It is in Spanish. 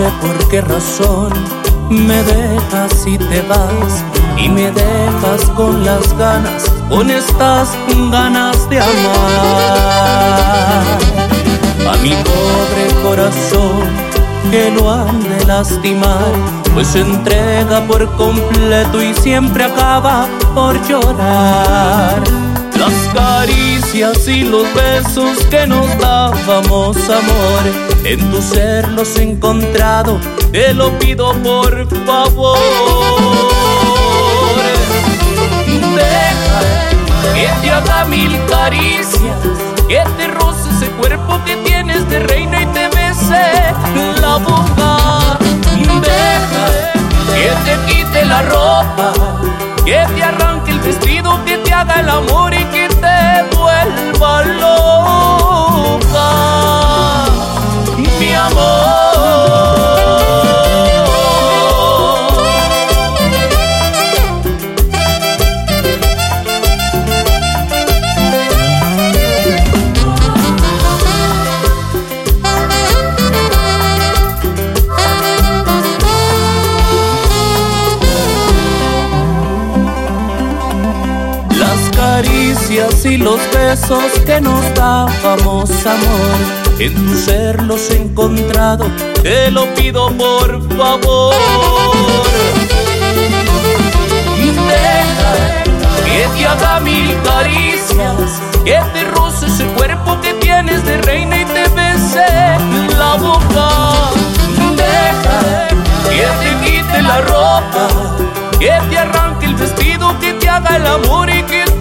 sé por qué razón me dejas y te vas y me dejas con las ganas, con estas ganas de amar. A mi pobre corazón que lo han de lastimar, pues se entrega por completo y siempre acaba por llorar. Las caricias y los besos que nos dábamos amor, en tu ser los he encontrado, te lo pido por favor. Deja que te haga mil caricias, que te roce ese cuerpo que tienes de reina y te bese la boca. Deja que te quite la ropa, que te arranque el vestido, que te haga el amor y que caricias y los besos que nos dábamos amor, en tu ser los he encontrado, te lo pido por favor. Deja que te haga mil caricias, que te roce ese cuerpo que tienes de reina y te bese la boca. Deja que te quite la ropa, que te arranque el vestido, que te haga el amor y que te